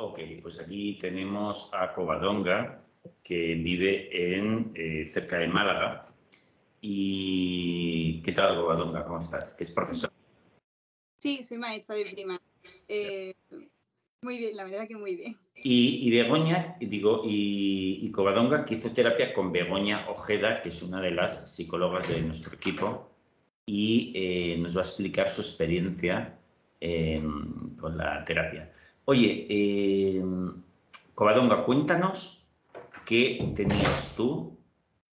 Ok, pues aquí tenemos a Covadonga, que vive en eh, cerca de Málaga. ¿Y qué tal, Covadonga? ¿Cómo estás? ¿Que es profesor? Sí, soy maestra de primaria. Eh, muy bien, la verdad que muy bien. Y, Begoña, digo, y, Covadonga, que hizo terapia con Begoña Ojeda, que es una de las psicólogas de nuestro equipo, y eh, nos va a explicar su experiencia em, con la terapia. Oye, eh, Covadonga, cuéntanos qué tenías tú,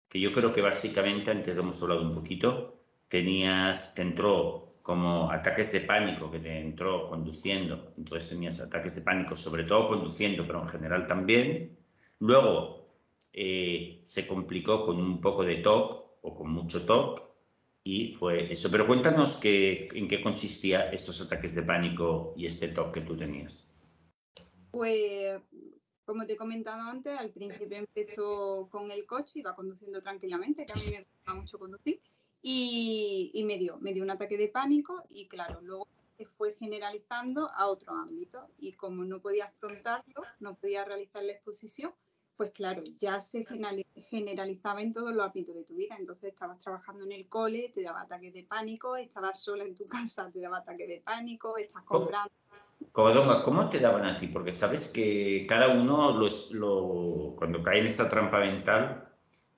que yo creo que básicamente, antes lo hemos hablado un poquito, tenías, te entró como ataques de pánico que te entró conduciendo, entonces tenías ataques de pánico, sobre todo conduciendo, pero en general también. Luego eh, se complicó con un poco de TOC o con mucho TOC y fue eso. Pero cuéntanos qué, en qué consistía estos ataques de pánico y este TOC que tú tenías. Pues, como te he comentado antes, al principio empezó con el coche, iba conduciendo tranquilamente, que a mí me gusta mucho conducir y, me, dio, me dio un ataque de pánico y claro, luego se fue generalizando a otro ámbito y como no podía afrontarlo, no podía realizar la exposición, pues claro, ya se generalizaba en todos los ámbitos de tu vida. Entonces estabas trabajando en el cole, te daba ataques de pánico, estabas sola en tu casa, te daba ataques de pánico, estás comprando. ¿Cómo te daban a ti? Porque sabes que cada uno, lo, cuando cae en esta trampa mental,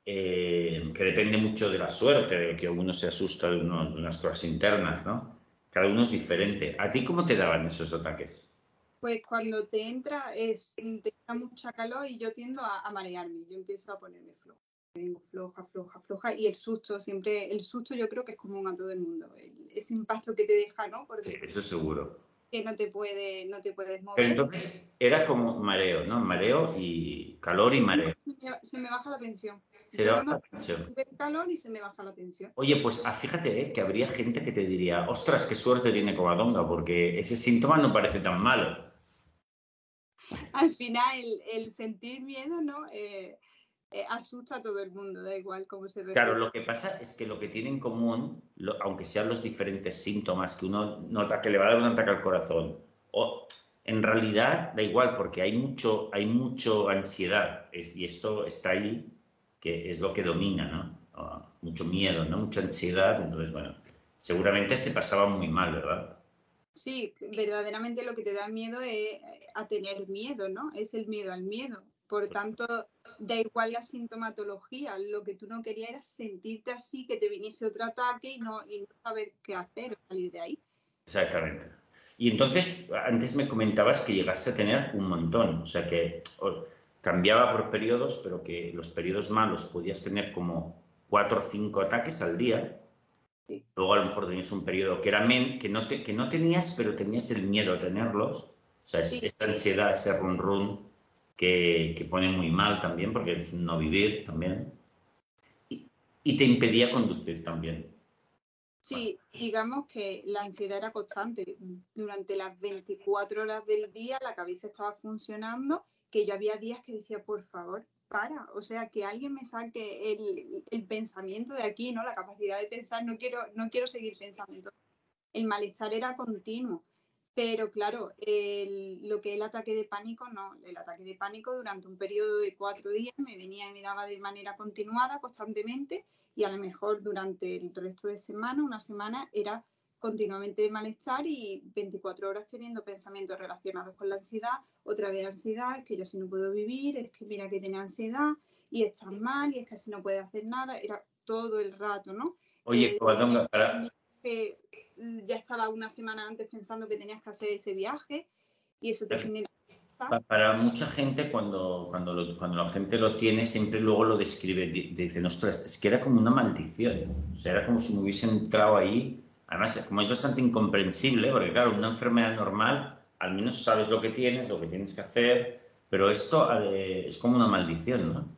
eh, que depende mucho de la suerte, de que uno se asusta de, unas cosas internas, ¿no? Cada uno es diferente. ¿A ti cómo te daban esos ataques? Pues cuando te entra, es, te entra mucha calor y yo tiendo a, marearme, yo empiezo a ponerme floja. Vengo floja, floja, floja. Y el susto, siempre, el susto yo creo que es común a todo el mundo. ese impacto que te deja, ¿no? sí, eso seguro. Que no te, puede, no te puedes mover. Pero entonces era como mareo, ¿no? Mareo y calor y mareo. se me baja la tensión. Se baja la tensión. calor y se me baja la tensión. Oye, pues ah, fíjate eh, que habría gente que te diría, ostras, qué suerte tiene Covadonga, porque ese síntoma no parece tan malo. Al final, el, sentir miedo, ¿no? Eh, eh, asusta a todo el mundo, da igual cómo se ve. Claro, lo que pasa es que lo que tiene en común, aunque sean los diferentes síntomas que uno nota que le va a dar un ataque al corazón, o en realidad da igual porque hay mucho, hay mucho ansiedad y esto está ahí que es lo que domina, ¿no? mucho miedo, ¿no? Mucha ansiedad, entonces, bueno, seguramente se pasaba muy mal, ¿verdad? Sí, verdaderamente lo que te da miedo es a tener miedo, ¿no? Es el miedo al miedo. Por tanto, da igual la sintomatología, lo que tú no querías era sentirte así, que te viniese otro ataque y no, y no saber qué hacer, salir de ahí. Exactamente. Y entonces, antes me comentabas que llegaste a tener un montón, o sea que cambiaba por periodos, pero que los periodos malos podías tener como cuatro o cinco ataques al día. Luego a lo mejor tenías un periodo que era men, que no, te, que no tenías, pero tenías el miedo a tenerlos. O sea, esa ansiedad, ese run run que, que, pone muy mal también, porque es no vivir también. Y, te impedía conducir también. Sí, digamos que la ansiedad era constante. Durante las 24 horas del día la cabeza estaba funcionando que yo había días que decía, por favor, para, o sea, que alguien me saque el, pensamiento de aquí, ¿no? La capacidad de pensar, no quiero, no quiero seguir pensando. Entonces, el malestar era continuo. Pero claro, lo que es el ataque de pánico, no. El ataque de pánico durante un periodo de cuatro días me venía y me daba de manera continuada, constantemente, y a lo mejor durante el resto de semana, una semana, era continuamente de malestar y 24 horas teniendo pensamientos relacionados con la ansiedad, otra vez ansiedad, es que yo así no puedo vivir, es que mira que tiene ansiedad y estás mal y es que así no puede hacer nada, era todo el rato, ¿no? Oye, eh, para... Que ya estaba una semana antes pensando que tenías que hacer ese viaje y eso te genera para mucha gente, cuando, cuando, cuando la gente lo tiene, siempre luego lo describe. Dicen, ostras, es que era como una maldición. O sea, era como si me hubiesen entrado ahí Además, como es bastante incomprensible, porque claro, una enfermedad normal, al menos sabes lo que tienes, lo que tienes que hacer, pero esto es como una maldición, ¿no?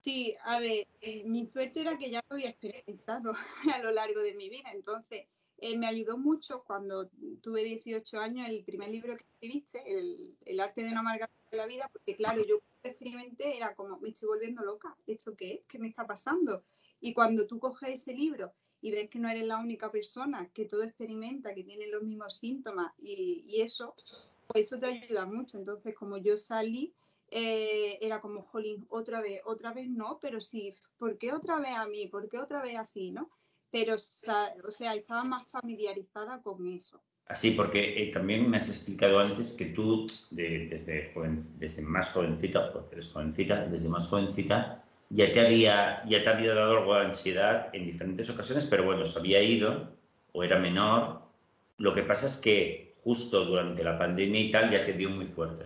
Sí, a ver, eh, mi suerte era que ya lo había experimentado a lo largo de mi vida, entonces eh, me ayudó mucho cuando tuve 18 años el primer libro que escribiste, el, el arte de no amargar la vida, porque claro, yo experimenté era como, me estoy volviendo loca, ¿esto qué es? ¿Qué me está pasando? Y cuando tú coges ese libro y ves que no eres la única persona, que todo experimenta, que tiene los mismos síntomas y, eso, pues eso te ayuda mucho. Entonces, como yo salí, eh, era como, jolín, otra vez, otra vez no, pero sí, ¿por qué otra vez a mí? ¿Por qué otra vez así, no? Pero, o sea, estaba más familiarizada con eso. Así, porque eh, también me has explicado antes que tú, desde, joven, desde más jovencita, porque eres jovencita, desde más jovencita, ya te había, ya te había dado algo de ansiedad en diferentes ocasiones, pero bueno, se había ido o era menor. Lo que pasa es que justo durante la pandemia y tal ya te dio muy fuerte.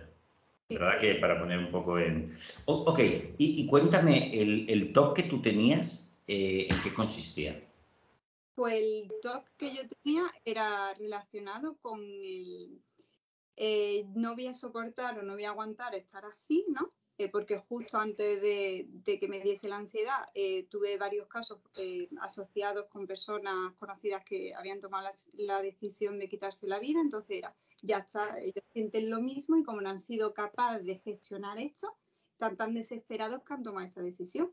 ¿Verdad? Que para poner un poco en... ok, y, cuéntame, el, el TOC que tú tenías, eh, ¿en qué consistía? Pues el TOC que yo tenía era relacionado con el... Eh, no voy a soportar o no voy a aguantar estar así, ¿no? Eh, porque justo antes de, que me diese la ansiedad tuve varios casos asociados con personas conocidas que habían tomado la, decisión de quitarse la vida, entonces era ya está, ellos sienten lo mismo y como no han sido capaces de gestionar esto, están tan desesperados que han tomado esta decisión.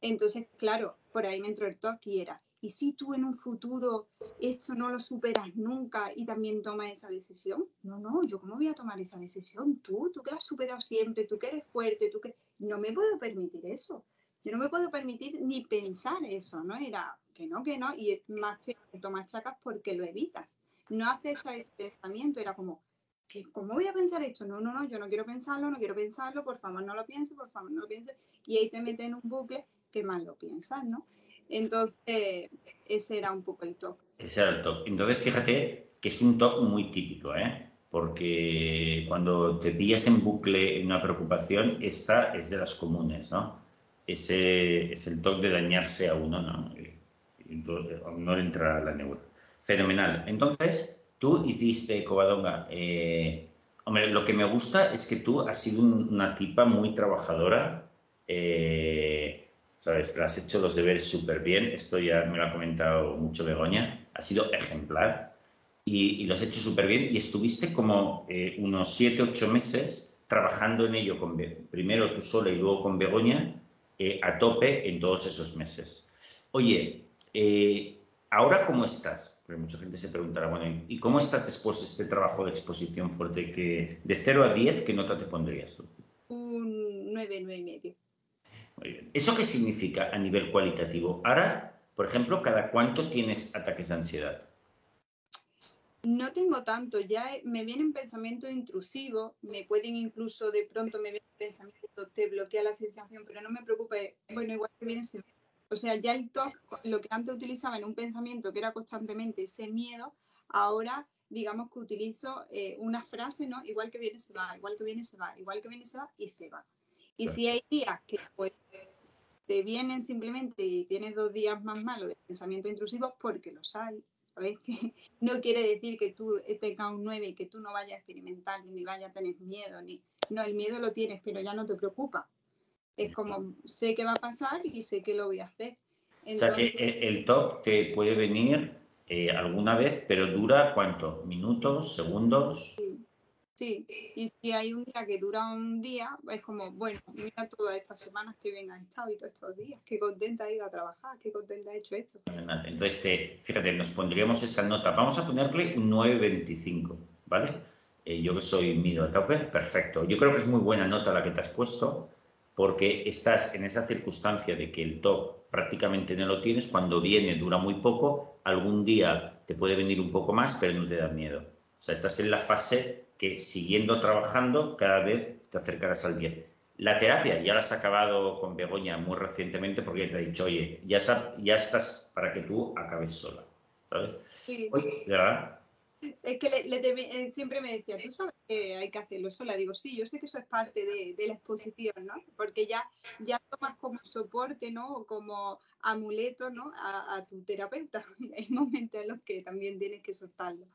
Entonces, claro, por ahí me entró el toque y era, ¿y si tú en un futuro esto no lo superas nunca y también tomas esa decisión? No, no, yo cómo voy a tomar esa decisión? Tú, tú que has superado siempre, tú que eres fuerte, tú que... No me puedo permitir eso. Yo no me puedo permitir ni pensar eso, ¿no? Era que no, que no, y más te tomas chacas porque lo evitas no acepta ese pensamiento, era como, ¿cómo voy a pensar esto? No, no, no, yo no quiero pensarlo, no quiero pensarlo, por favor no lo piense, por favor no lo piense, y ahí te metes en un bucle que más lo piensas, ¿no? Entonces, ese era un poco el top. Ese era el top. Entonces, fíjate que es un top muy típico, ¿eh? Porque cuando te pillas en bucle en una preocupación, esta es de las comunes, ¿no? Ese es el top de dañarse a uno, ¿no? no entra la neura. Fenomenal. Entonces, tú hiciste Covadonga. Eh, hombre, lo que me gusta es que tú has sido una tipa muy trabajadora. Eh, ¿Sabes? has hecho los deberes súper bien. Esto ya me lo ha comentado mucho Begoña. Ha sido ejemplar. Y, lo has hecho súper bien. Y estuviste como eh, unos siete, ocho meses trabajando en ello, con, primero tú sola y luego con Begoña, a tope en todos esos meses. Oye, ¿ahora cómo estás? Porque mucha gente se preguntará, bueno, ¿y cómo estás después de este trabajo de exposición fuerte? Que de 0 a 10, ¿qué nota te pondrías tú? Un 9, 9 y medio. Muy bien. ¿Eso qué significa a nivel cualitativo? Ahora, por ejemplo, ¿cada cuánto tienes ataques de ansiedad? No tengo tanto, ya me vienen pensamientos intrusivos, me pueden incluso de pronto me vienen pensamientos, te bloquea la sensación, pero no me preocupe, bueno, igual que viene o sea, ya el TOC, lo que antes utilizaba en un pensamiento que era constantemente ese miedo, ahora digamos que utilizo eh, una frase, ¿no? Igual que viene se va, igual que viene se va, igual que viene se va y se va. Y si hay días que pues, te vienen simplemente y tienes dos días más malos de pensamiento intrusivo, porque los hay. ¿Sabes? Que no quiere decir que tú tengas un 9 y que tú no vayas a experimentar ni vayas a tener miedo. ni No, el miedo lo tienes, pero ya no te preocupa. Es como, sé que va a pasar y sé que lo voy a hacer. o sea que el top te puede venir eh, alguna vez, pero dura cuánto? ¿Minutos? ¿Segundos? Sí. Y si hay un día que dura un día, es como, bueno, mira todas estas semanas que bien estado y todos estos días, qué contenta he ido a trabajar, qué contenta he hecho esto. Entonces, fíjate, nos pondríamos esa nota. Vamos a ponerle un 9.25, ¿vale? Eh, yo que soy mido a tope, perfecto. Yo creo que es muy buena nota la que te has puesto porque estás en esa circunstancia de que el TOC prácticamente no lo tienes, cuando viene dura muy poco, algún día te puede venir un poco más, pero no te da miedo. O sea, estás en la fase que siguiendo trabajando cada vez te acercarás al 10. La terapia ya la has acabado con Begoña muy recientemente porque te ha dicho, oye, ya, ya estás para que tú acabes sola, ¿sabes? Sí. ¿verdad? Es que le, siempre me decía, tú sabes que hay que hacerlo sola. Digo, sí, yo sé que eso es parte de, la exposición, ¿no? Porque ya, ya tomas como soporte, ¿no? O como amuleto, ¿no? A, tu terapeuta. Hay momentos en los que también tienes que soltarlo.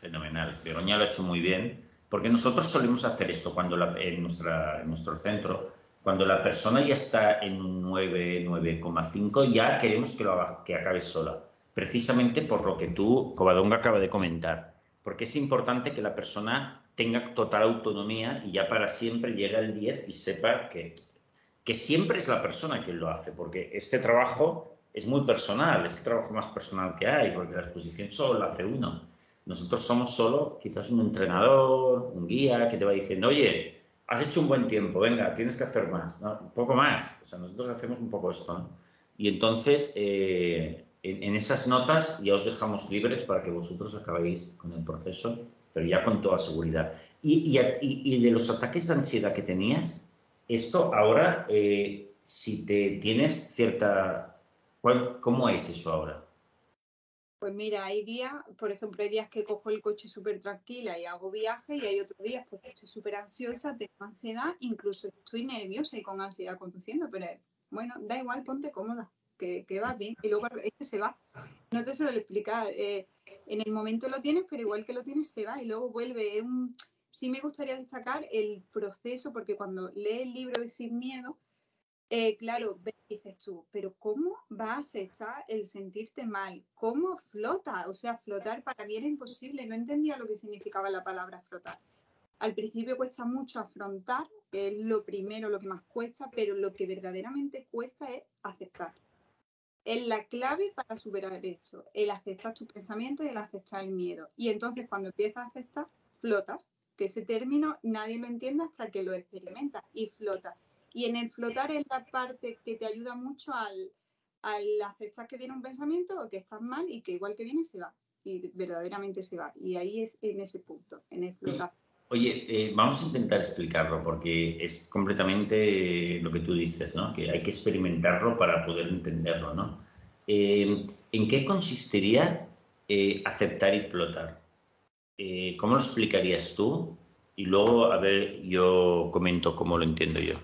Fenomenal. Begoña lo ha hecho muy bien. Porque nosotros solemos hacer esto cuando en, nuestra, en nuestro centro, cuando la persona ya está en un 9, 9,5, ya queremos que, lo que acabe sola precisamente por lo que tú, Covadonga, acaba de comentar, porque es importante que la persona tenga total autonomía y ya para siempre llegue al 10 y sepa que, que siempre es la persona quien lo hace, porque este trabajo es muy personal, es el trabajo más personal que hay, porque la exposición solo la hace uno. Nosotros somos solo quizás un entrenador, un guía que te va diciendo, oye, has hecho un buen tiempo, venga, tienes que hacer más, un poco más. O sea, nosotros hacemos un poco esto. ¿no? Y entonces, eh, en, esas notas ya os dejamos libres para que vosotros acabéis con el proceso, pero ya con toda seguridad. Y, y, de los ataques de ansiedad que tenías, esto ahora, eh, si te tienes cierta... ¿Cómo es eso ahora? Pues mira, hay días, por ejemplo, hay días que cojo el coche súper tranquila y hago viaje y hay otros días porque estoy súper ansiosa, tengo ansiedad, incluso estoy nerviosa y con ansiedad conduciendo, pero bueno, da igual, ponte cómoda, que, que va bien y luego es que se va. No te suelo explicar, eh, en el momento lo tienes, pero igual que lo tienes se va y luego vuelve. Sí me gustaría destacar el proceso porque cuando lees el libro de Sin Miedo, eh, claro, dices tú, pero ¿cómo va a afectar el sentirte mal? ¿Cómo flota? O sea, flotar para mí era imposible, no entendía lo que significaba la palabra flotar. Al principio cuesta mucho afrontar, es lo primero, lo que más cuesta, pero lo que verdaderamente cuesta es aceptar. Es la clave para superar esto, el aceptar tus pensamientos y el aceptar el miedo. Y entonces cuando empiezas a aceptar, flotas, que ese término nadie lo entiende hasta que lo experimentas y flotas y en el flotar es la parte que te ayuda mucho al, al aceptar que viene un pensamiento o que estás mal y que igual que viene se va. Y verdaderamente se va. Y ahí es en ese punto, en el flotar. Oye, eh, vamos a intentar explicarlo porque es completamente lo que tú dices, ¿no? Que hay que experimentarlo para poder entenderlo, ¿no? Eh, ¿En qué consistiría eh, aceptar y flotar? ¿Cómo lo explicarías tú? Y luego, a ver, yo comento cómo lo entiendo yo.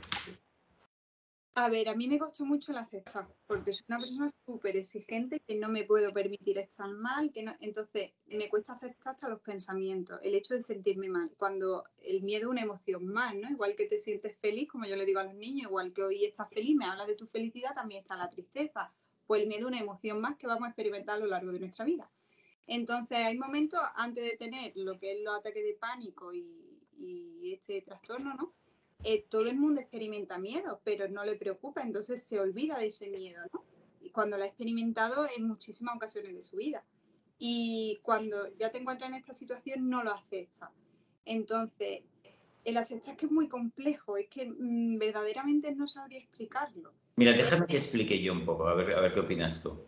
A ver, a mí me costó mucho el aceptar, porque soy una persona súper exigente que no me puedo permitir estar mal, que no, entonces me cuesta aceptar hasta los pensamientos, el hecho de sentirme mal, cuando el miedo es una emoción más, ¿no? Igual que te sientes feliz, como yo le digo a los niños, igual que hoy estás feliz, me habla de tu felicidad, también está la tristeza, pues el miedo es una emoción más que vamos a experimentar a lo largo de nuestra vida. Entonces hay momentos antes de tener lo que es los ataques de pánico y, y este trastorno, ¿no? Eh, todo el mundo experimenta miedo, pero no le preocupa, entonces se olvida de ese miedo, ¿no? Y cuando lo ha experimentado en muchísimas ocasiones de su vida. Y cuando ya te encuentras en esta situación, no lo acepta. Entonces, el aceptar es que es muy complejo, es que mm, verdaderamente no sabría explicarlo. Mira, déjame que explique yo un poco, a ver, a ver qué opinas tú.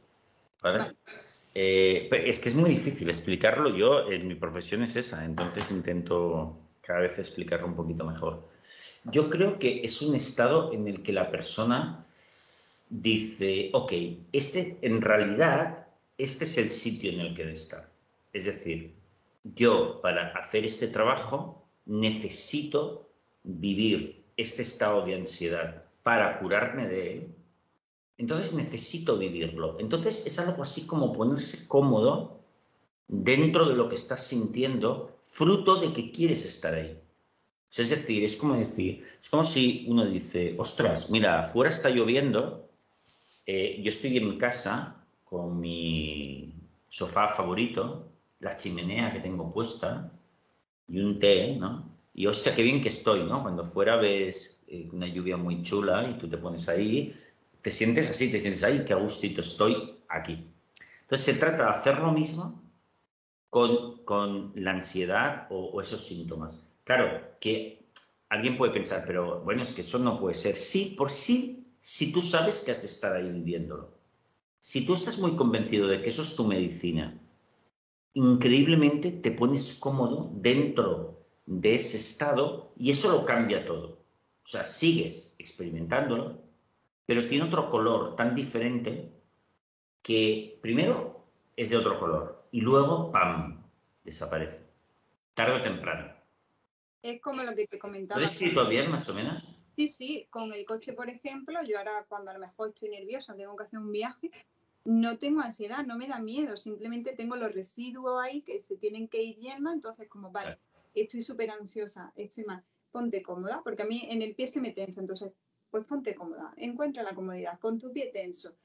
Eh, es que es muy difícil explicarlo. Yo, en mi profesión es esa, entonces intento cada vez explicarlo un poquito mejor. Yo creo que es un estado en el que la persona dice, ok, este en realidad, este es el sitio en el que debe estar. Es decir, yo para hacer este trabajo necesito vivir este estado de ansiedad para curarme de él. Entonces necesito vivirlo. Entonces es algo así como ponerse cómodo dentro de lo que estás sintiendo, fruto de que quieres estar ahí. Es decir, es como decir, es como si uno dice, ostras, mira, afuera está lloviendo, eh, yo estoy en casa con mi sofá favorito, la chimenea que tengo puesta y un té, ¿no? Y hostia, qué bien que estoy, ¿no? Cuando fuera ves eh, una lluvia muy chula y tú te pones ahí, te sientes así, te sientes ahí, qué gustito estoy aquí. Entonces se trata de hacer lo mismo con, la ansiedad o esos síntomas. Claro, que alguien puede pensar, pero bueno, es que eso no puede ser. Sí, por sí, si tú sabes que has de estar ahí viviéndolo. Si tú estás muy convencido de que eso es tu medicina, increíblemente te pones cómodo dentro de ese estado y eso lo cambia todo. O sea, sigues experimentándolo, pero tiene otro color tan diferente que primero es de otro color y luego, ¡pam!, desaparece. Tarde o temprano. Es como lo que te comentaba. ¿Lo has escrito bien, más o menos? Sí, sí, con el coche, por ejemplo, yo ahora cuando a lo mejor estoy nerviosa, tengo que hacer un viaje, no tengo ansiedad, no me da miedo, simplemente tengo los residuos ahí que se tienen que ir yendo, entonces como, vale, estoy súper ansiosa, estoy mal, ponte cómoda, porque a mí en el pie se me tensa, entonces, pues ponte cómoda, encuentra la comodidad, con tu pie tenso.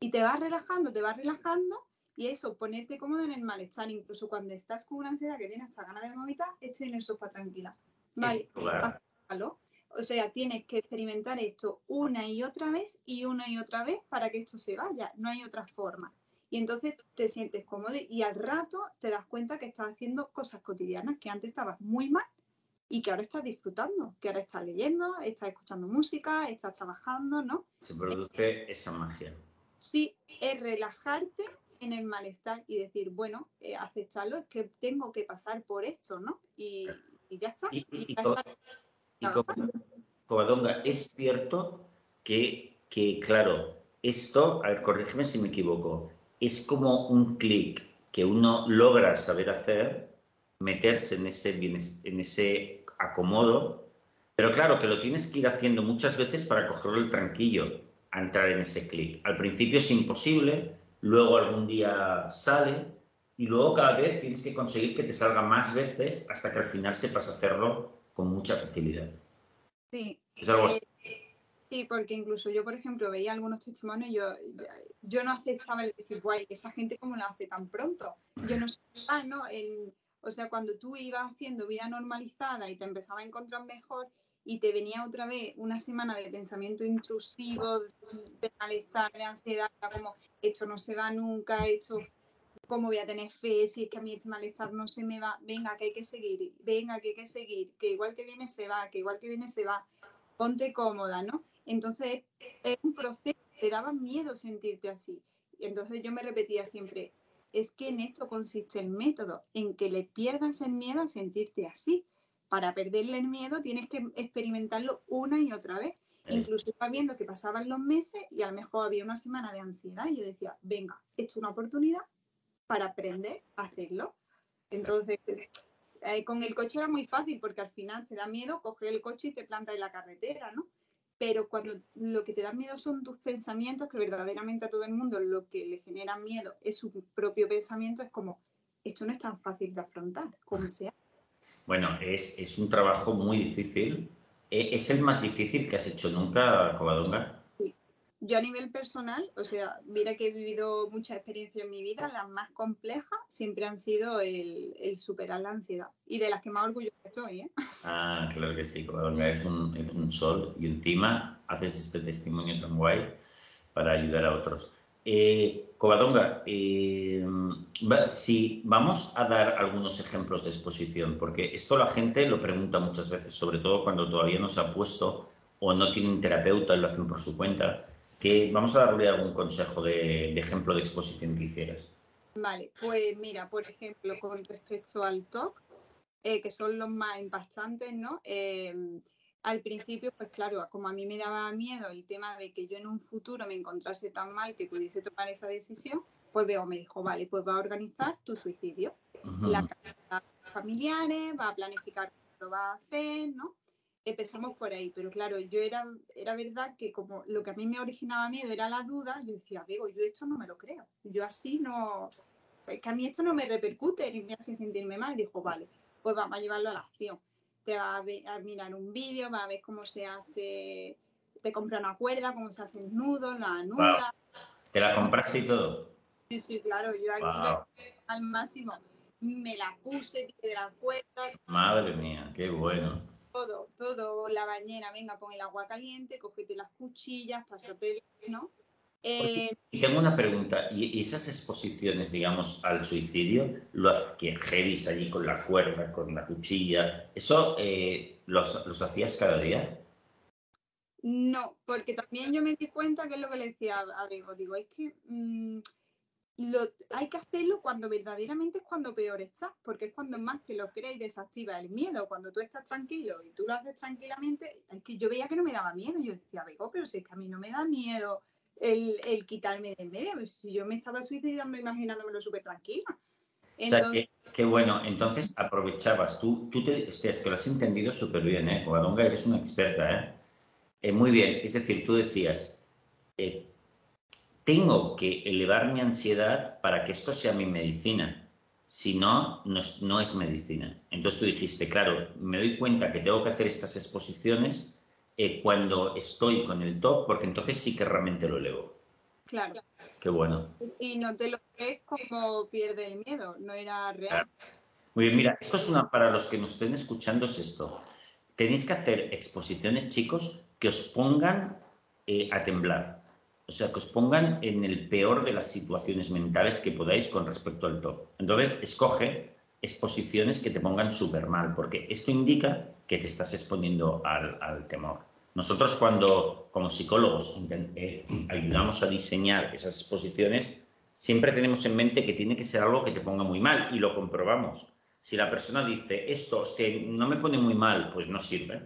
Y te vas relajando, te vas relajando, y eso, ponerte cómodo en el malestar, incluso cuando estás con una ansiedad que tienes hasta ganas de vomitar, estoy en el sofá tranquila. Vale, O sea, tienes que experimentar esto una y otra vez y una y otra vez para que esto se vaya. No hay otra forma. Y entonces te sientes cómodo y al rato te das cuenta que estás haciendo cosas cotidianas que antes estabas muy mal y que ahora estás disfrutando, que ahora estás leyendo, estás escuchando música, estás trabajando, ¿no? Se produce esa magia. Sí, es relajarte en el malestar y decir, bueno, eh, aceptarlo, es que tengo que pasar por esto, ¿no? Y, ya está. Y, y, Covadonga, es cierto que, que, claro, esto, a ver, corrígeme si me equivoco, es como un clic que uno logra saber hacer, meterse en ese, en ese acomodo, pero claro que lo tienes que ir haciendo muchas veces para cogerlo el tranquillo a entrar en ese clic. Al principio es imposible, luego algún día sale y luego cada vez tienes que conseguir que te salga más veces hasta que al final sepas hacerlo con mucha facilidad. Sí. ¿Es algo así? Sí, porque incluso yo, por ejemplo, veía algunos testimonios y yo, yo no aceptaba el decir, guay, esa gente cómo lo hace tan pronto. Yo no sé, ¿no? o sea, cuando tú ibas haciendo vida normalizada y te empezaba a encontrar mejor y te venía otra vez una semana de pensamiento intrusivo, de malestar, de ansiedad, como esto no se va nunca, esto, ¿cómo voy a tener fe si es que a mí este malestar no se me va? Venga, que hay que seguir, venga, que hay que seguir, que igual que viene se va, que igual que viene se va, ponte cómoda, ¿no? Entonces, es un proceso, te daba miedo sentirte así. Y entonces yo me repetía siempre, es que en esto consiste el método, en que le pierdas el miedo a sentirte así. Para perderle el miedo tienes que experimentarlo una y otra vez. Incluso estaba viendo que pasaban los meses y a lo mejor había una semana de ansiedad y yo decía, venga, esto es una oportunidad para aprender a hacerlo. Entonces, eh, con el coche era muy fácil porque al final te da miedo coger el coche y te planta en la carretera, ¿no? pero cuando lo que te da miedo son tus pensamientos, que verdaderamente a todo el mundo lo que le genera miedo es su propio pensamiento, es como, esto no es tan fácil de afrontar, como sea. Bueno, es, es un trabajo muy difícil. ¿E, ¿Es el más difícil que has hecho nunca, Covadonga? Yo a nivel personal, o sea, mira que he vivido muchas experiencias en mi vida, las más complejas siempre han sido el, superar la ansiedad y de las que más orgullosa estoy. ¿eh? Ah, claro que sí, Covadonga es un, un sol y encima haces este testimonio tan guay para ayudar a otros. Eh, Covadonga, eh, si vamos a dar algunos ejemplos de exposición, porque esto la gente lo pregunta muchas veces, sobre todo cuando todavía no se ha puesto o no tiene un terapeuta y lo hacen por su cuenta vamos a darle algún consejo de, ejemplo de exposición que hicieras. Vale, pues mira, por ejemplo, con respecto al TOC, eh, que son los más impactantes, ¿no? Al principio, pues claro, como a mí me daba miedo el tema de que yo en un futuro me encontrase tan mal que pudiese tomar esa decisión, pues veo, me dijo, vale, pues va a organizar tu suicidio. Las familiares, va a planificar lo va a hacer, ¿no? empezamos por ahí, pero claro, yo era, era verdad que como lo que a mí me originaba miedo era la duda, yo decía, digo, yo esto no me lo creo, yo así no, es que a mí esto no me repercute ni me hace sentirme mal, dijo, vale, pues vamos a llevarlo a la acción, te va a, mirar un vídeo, va a ver cómo se hace, te compra una cuerda, cómo se hace el nudo, la nuda. ¿Te la compraste y todo? Sí, sí, claro, yo aquí al máximo me la puse, de la cuerda. Madre mía, qué bueno todo, todo, la bañera, venga, pon el agua caliente, cógete las cuchillas, pásate, ¿no? Eh, y tengo una pregunta, ¿y esas exposiciones, digamos, al suicidio, los que allí con la cuerda, con la cuchilla, eso eh, los, los, hacías cada día? No, porque también yo me di cuenta que es lo que le decía a Bego, digo, es que mm, hay que hacerlo cuando verdaderamente es cuando peor estás, porque es cuando más te lo crees y desactiva el miedo. Cuando tú estás tranquilo y tú lo haces tranquilamente, es que yo veía que no me daba miedo. Yo decía, Bego, pero si es que a mí no me da miedo el, quitarme de en medio. Si yo me estaba suicidando imaginándomelo súper tranquila. o sea, que, bueno, entonces aprovechabas. Tú, tú te, es que lo has entendido súper bien, ¿eh? Covadonga, eres una experta, ¿eh? ¿eh? Muy bien, es decir, tú decías, eh, tengo que elevar mi ansiedad para que esto sea mi medicina. Si no, no es, medicina. Entonces tú dijiste, claro, me doy cuenta que tengo que hacer estas exposiciones eh, cuando estoy con el top, porque entonces sí que realmente lo elevo. Claro. Qué bueno. Y no te lo crees como pierde el miedo, no era real. Muy bien, mira, esto es una, para los que nos estén escuchando, es esto. Tenéis que hacer exposiciones, chicos, que os pongan eh, a temblar. O o sea, que os pongan en el peor de las situaciones mentales que podáis con respecto al top. Entonces, escoge exposiciones que te pongan súper mal, porque esto indica que te estás exponiendo al, temor. Nosotros cuando, como psicólogos, eh, ayudamos a diseñar esas exposiciones, siempre tenemos en mente que tiene que ser algo que te ponga muy mal y lo comprobamos. Si la persona dice, esto no me pone muy mal, pues no sirve,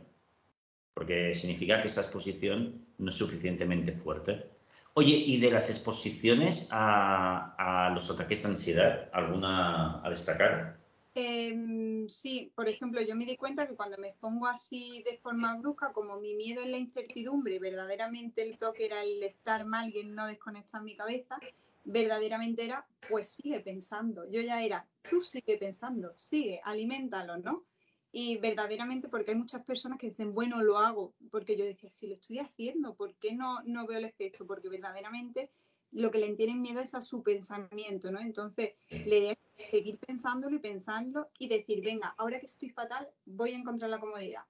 porque significa que esa exposición no es suficientemente fuerte. Oye, ¿y de las exposiciones a, los ataques de ansiedad, alguna a destacar? Em, sí, por ejemplo, yo me di cuenta que cuando me expongo así de forma brusca, como mi miedo es la incertidumbre, verdaderamente el toque era el estar mal y el no desconectar mi cabeza, verdaderamente era, pues sigue pensando. Yo ya era, tú sigue pensando, sigue, aliméntalo, ¿no? Y verdaderamente, porque hay muchas personas que dicen, bueno, lo hago, porque yo decía, si lo estoy haciendo, ¿por qué no, no veo el efecto? Porque verdaderamente lo que le tienen miedo es a su pensamiento, ¿no? Entonces, le idea seguir pensándolo y pensando y decir, venga, ahora que estoy fatal, voy a encontrar la comodidad,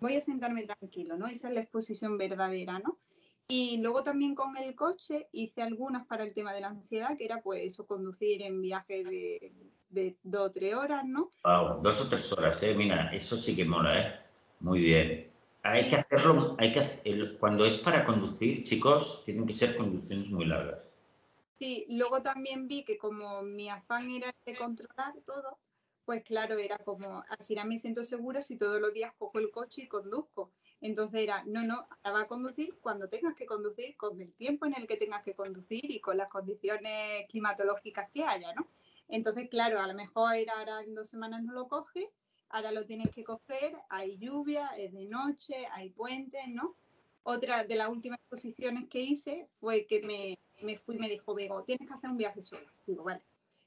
voy a sentarme tranquilo, ¿no? Esa es la exposición verdadera, ¿no? Y luego también con el coche hice algunas para el tema de la ansiedad, que era pues eso, conducir en viaje de, de dos o tres horas, ¿no? Wow, dos o tres horas, ¿eh? Mira, eso sí que mola, ¿eh? Muy bien. Hay que hacerlo, hay que cuando es para conducir, chicos, tienen que ser conducciones muy largas. Sí, luego también vi que como mi afán era de controlar todo, pues claro, era como, al final me siento segura si todos los días cojo el coche y conduzco. Entonces era, no, no, ahora va a conducir cuando tengas que conducir, con el tiempo en el que tengas que conducir y con las condiciones climatológicas que haya, ¿no? Entonces, claro, a lo mejor era ahora en dos semanas no lo coge, ahora lo tienes que coger, hay lluvia, es de noche, hay puentes, ¿no? Otra de las últimas exposiciones que hice fue que me, me fui y me dijo, Vego, tienes que hacer un viaje solo. Digo, vale.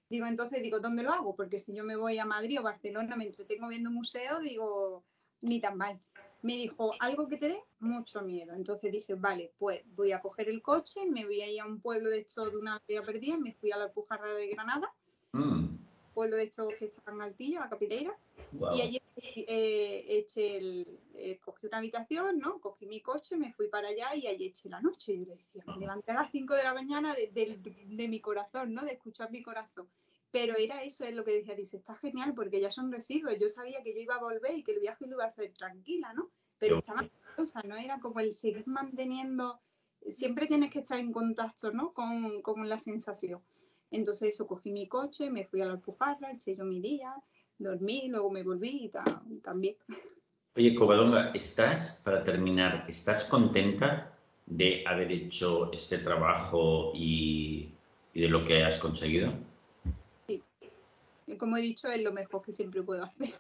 Digo, entonces, digo, ¿dónde lo hago? Porque si yo me voy a Madrid o Barcelona, me entretengo viendo museos, digo, ni tan mal me dijo algo que te dé mucho miedo. Entonces dije, vale, pues voy a coger el coche, me voy a ir a un pueblo de hecho de una aldea perdida, me fui a la Alpujarra de Granada, mm. Pueblo de hecho que está en Altillo, a Capileira, y allí eh, eché el, eh, cogí una habitación, ¿no? Cogí mi coche, me fui para allá y allí eché la noche. Yo decía, me levanté a las 5 de la mañana de, de, mi corazón, ¿no? De escuchar mi corazón. Pero era eso, es lo que decía, dice, está genial porque ya son residuos, yo sabía que yo iba a volver y que el viaje lo iba a hacer tranquila, ¿no? Pero estaba, o sea, no era como el seguir manteniendo, siempre tienes que estar en contacto, ¿no? Con, con la sensación. Entonces eso, cogí mi coche, me fui a la Alpujarra, eché yo mi día, dormí, luego me volví y también. Oye, Covadonga, ¿estás, para terminar, estás contenta de haber hecho este trabajo y, y de lo que has conseguido? como he dicho, es lo mejor que siempre puedo hacer.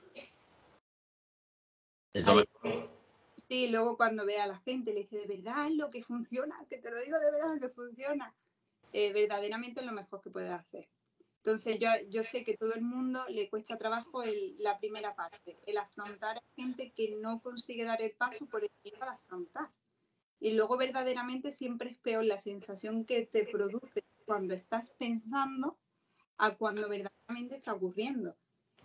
¿Es lo mejor? Sí, luego cuando ve a la gente le dice, de verdad es lo que funciona, que te lo digo de verdad que funciona. Eh, verdaderamente es lo mejor que puedes hacer. Entonces yo, yo sé que todo el mundo le cuesta trabajo el, la primera parte, el afrontar a gente que no consigue dar el paso por el miedo a afrontar. Y luego verdaderamente siempre es peor la sensación que te produce cuando estás pensando a cuando verdaderamente está ocurriendo.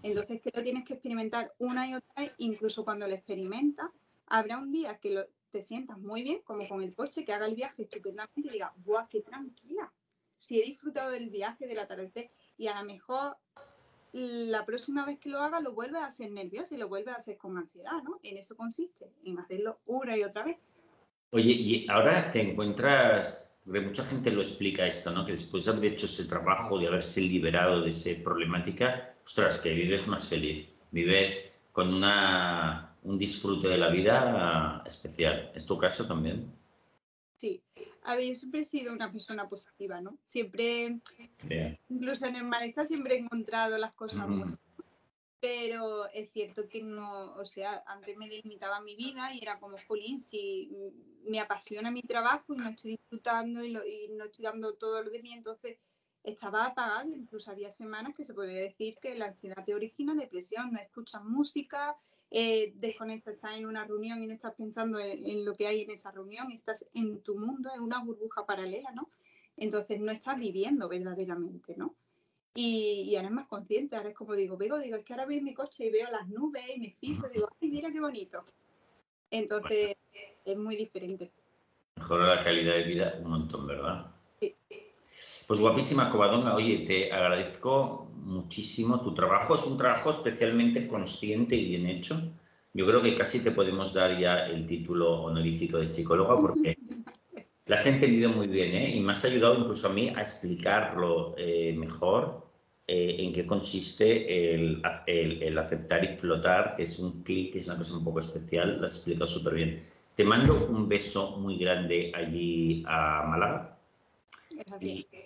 Entonces, que lo tienes que experimentar una y otra vez, incluso cuando lo experimentas, habrá un día que lo, te sientas muy bien, como con el coche, que haga el viaje estupendamente y diga, ¡guau, qué tranquila! Si he disfrutado del viaje, del atardecer, y a lo mejor la próxima vez que lo haga lo vuelves a hacer nervioso y lo vuelves a hacer con ansiedad, ¿no? En eso consiste, en hacerlo una y otra vez. Oye, y ahora te encuentras porque mucha gente lo explica esto, ¿no? Que después de haber hecho ese trabajo, de haberse liberado de esa problemática, ostras, que vives más feliz, vives con una, un disfrute de la vida especial. ¿Es tu caso también? Sí. A ver, yo siempre he sido una persona positiva, ¿no? Siempre, incluso en el malestar, siempre he encontrado las cosas buenas pero es cierto que no, o sea, antes me delimitaba mi vida y era como, Jolín, si me apasiona mi trabajo y no estoy disfrutando y, no estoy dando todo lo de mí, entonces estaba apagado, incluso había semanas que se podría decir que la ansiedad te origina depresión, no escuchas música, eh, desconectas, estás en una reunión y no estás pensando en, lo que hay en esa reunión, estás en tu mundo, en una burbuja paralela, ¿no? Entonces no estás viviendo verdaderamente, ¿no? Y, ahora es más consciente, ahora es como digo, digo, es que ahora veo mi coche y veo las nubes y me fijo, digo, ay, mira qué bonito. Entonces, es muy diferente. Mejora la calidad de vida un montón, ¿verdad? Sí. Pues guapísima Covadonga, oye, te agradezco muchísimo tu trabajo. Es un trabajo especialmente consciente y bien hecho. Yo creo que casi te podemos dar ya el título honorífico de psicóloga porque la has entendido muy bien ¿eh? y me has ayudado incluso a mí a explicarlo eh, mejor eh, en qué consiste el, el, aceptar y flotar, que es un clic, es una cosa un poco especial, lo has explicado súper bien. Te mando un beso muy grande allí a Málaga.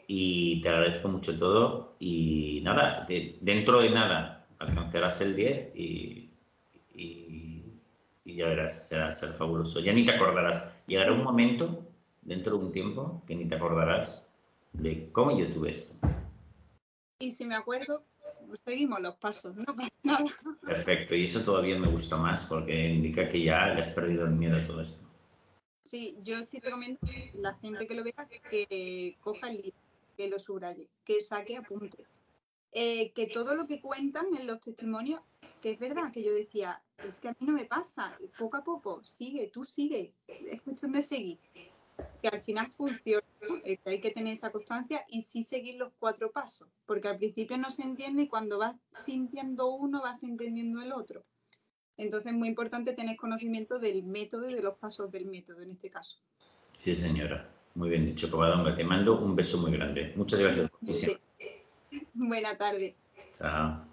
Y, te agradezco mucho todo. Y nada, dentro de nada alcanzarás el 10 y, y, ya verás, será, será fabuloso. Ya ni te acordarás. Llegará un momento, dentro de un tiempo, que ni te acordarás de cómo yo tuve esto. Y si me acuerdo, seguimos los pasos, no pasa nada. Perfecto, y eso todavía me gusta más porque indica que ya le has perdido el miedo a todo esto. Sí, yo sí recomiendo a la gente que lo vea que coja el libro, que lo subraye, que saque apunte. Eh, que todo lo que cuentan en los testimonios, que es verdad, que yo decía, es que a mí no me pasa, poco a poco, sigue, tú sigue, es cuestión de seguir. Que al final funciona, que hay que tener esa constancia y sí seguir los cuatro pasos, porque al principio no se entiende y cuando vas sintiendo uno vas entendiendo el otro. Entonces es muy importante tener conocimiento del método y de los pasos del método en este caso. Sí, señora. Muy bien dicho, Covadonga. Te mando un beso muy grande. Muchas gracias. Buena tarde. Chao.